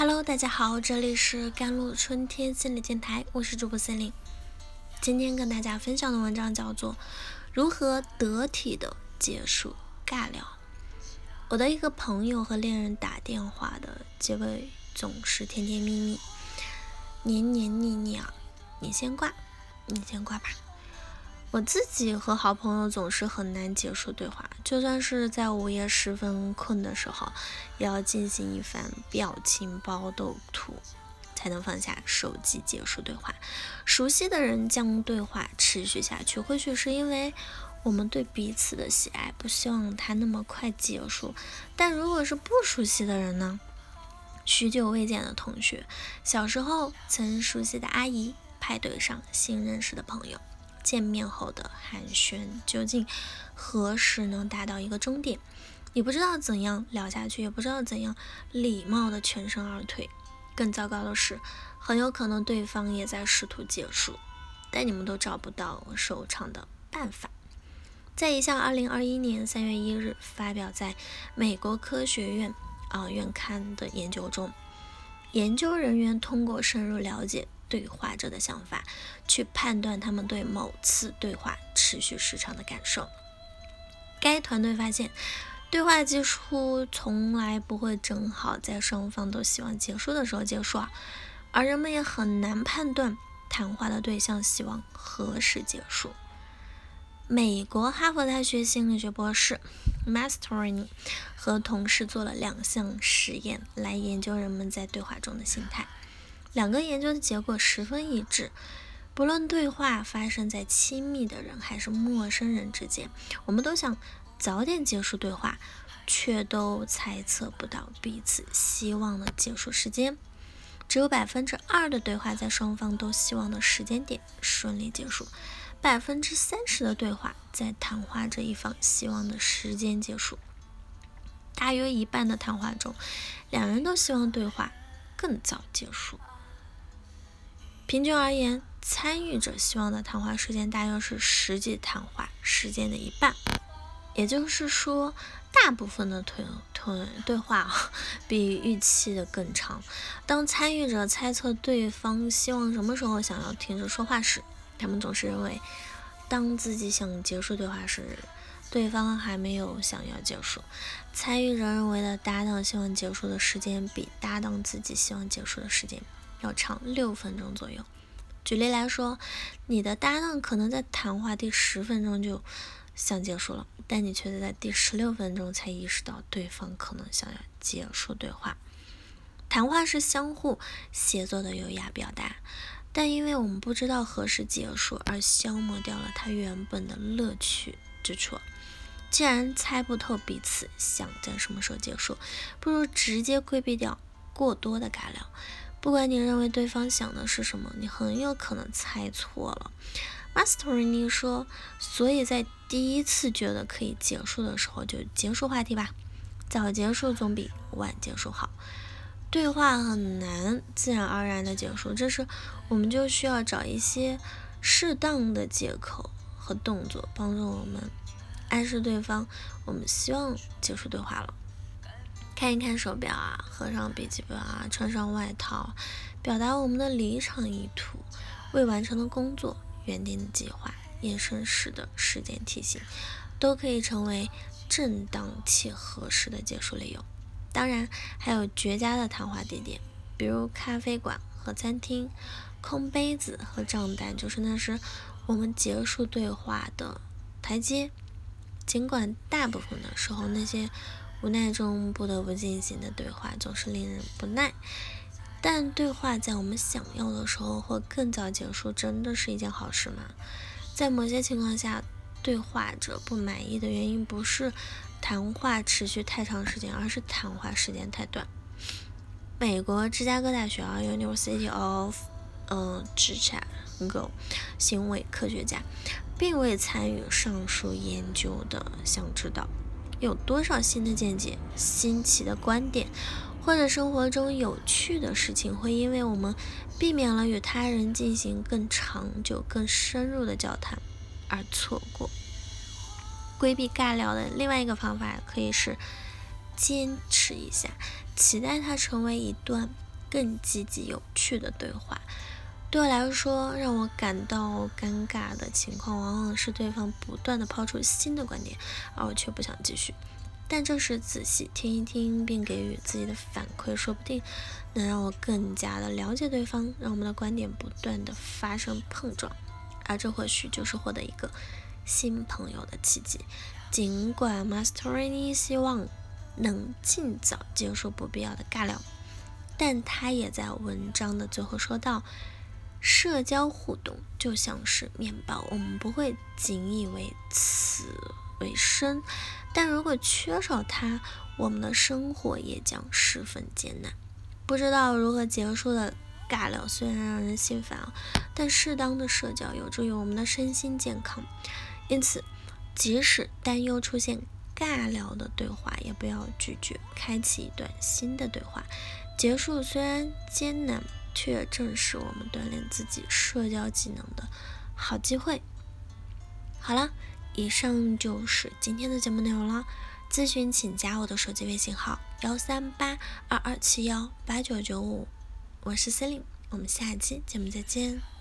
Hello，大家好，这里是甘露春天心理电台，我是主播森林。今天跟大家分享的文章叫做《如何得体的结束尬聊》。我的一个朋友和恋人打电话的结尾总是甜甜蜜蜜、黏黏腻腻啊，你先挂，你先挂吧。我自己和好朋友总是很难结束对话，就算是在午夜时分困的时候，也要进行一番表情包斗图，才能放下手机结束对话。熟悉的人将对话持续下去，或许是因为我们对彼此的喜爱，不希望它那么快结束。但如果是不熟悉的人呢？许久未见的同学，小时候曾熟悉的阿姨，派对上新认识的朋友。见面后的寒暄，究竟何时能达到一个终点？你不知道怎样聊下去，也不知道怎样礼貌的全身而退。更糟糕的是，很有可能对方也在试图结束，但你们都找不到收场的办法。在一项2021年3月1日发表在美国科学院啊院刊的研究中，研究人员通过深入了解。对话者的想法，去判断他们对某次对话持续时长的感受。该团队发现，对话几乎从来不会正好在双方都希望结束的时候结束，而人们也很难判断谈话的对象希望何时结束。美国哈佛大学心理学博士 Masterini 和同事做了两项实验，来研究人们在对话中的心态。两个研究的结果十分一致，不论对话发生在亲密的人还是陌生人之间，我们都想早点结束对话，却都猜测不到彼此希望的结束时间。只有百分之二的对话在双方都希望的时间点顺利结束，百分之三十的对话在谈话这一方希望的时间结束。大约一半的谈话中，两人都希望对话更早结束。平均而言，参与者希望的谈话时间大约是实际谈话时间的一半。也就是说，大部分的推推对话比预期的更长。当参与者猜测对方希望什么时候想要停止说话时，他们总是认为，当自己想结束对话时，对方还没有想要结束。参与者认为的搭档希望结束的时间，比搭档自己希望结束的时间。要长六分钟左右。举例来说，你的搭档可能在谈话第十分钟就想结束了，但你却在第十六分钟才意识到对方可能想要结束对话。谈话是相互协作的优雅表达，但因为我们不知道何时结束，而消磨掉了它原本的乐趣之处。既然猜不透彼此想在什么时候结束，不如直接规避掉过多的尬聊。不管你认为对方想的是什么，你很有可能猜错了。Masterini 说：“所以在第一次觉得可以结束的时候，就结束话题吧。早结束总比晚结束好。对话很难自然而然的结束，这时我们就需要找一些适当的借口和动作，帮助我们暗示对方我们希望结束对话了。”看一看手表啊，合上笔记本啊，穿上外套，表达我们的离场意图，未完成的工作，原定的计划，眼神式的时间提醒，都可以成为正当且合适的结束理由。当然，还有绝佳的谈话地点，比如咖啡馆和餐厅，空杯子和账单就是那时我们结束对话的台阶。尽管大部分的时候那些。无奈中不得不进行的对话总是令人不耐，但对话在我们想要的时候或更早结束，真的是一件好事吗？在某些情况下，对话者不满意的原因不是谈话持续太长时间，而是谈话时间太短。美国芝加哥大学啊，University of 嗯 Chicago 行为科学家并未参与上述研究的，想知道。有多少新的见解、新奇的观点，或者生活中有趣的事情，会因为我们避免了与他人进行更长久、更深入的交谈而错过？规避尬聊的另外一个方法，可以是坚持一下，期待它成为一段更积极有趣的对话。对我来说，让我感到尴尬的情况，往往是对方不断的抛出新的观点，而我却不想继续。但这时仔细听一听，并给予自己的反馈，说不定能让我更加的了解对方，让我们的观点不断的发生碰撞，而这或许就是获得一个新朋友的契机。尽管 Masterini 希望能尽早结束不必要的尬聊，但他也在文章的最后说到。社交互动就像是面包，我们不会仅以为此为生，但如果缺少它，我们的生活也将十分艰难。不知道如何结束的尬聊虽然让人心烦啊，但适当的社交有助于我们的身心健康。因此，即使担忧出现尬聊的对话，也不要拒绝开启一段新的对话。结束虽然艰难。却正是我们锻炼自己社交技能的好机会。好了，以上就是今天的节目内容了。咨询请加我的手机微信号：幺三八二二七幺八九九五，我是 Celine，我们下期节目再见。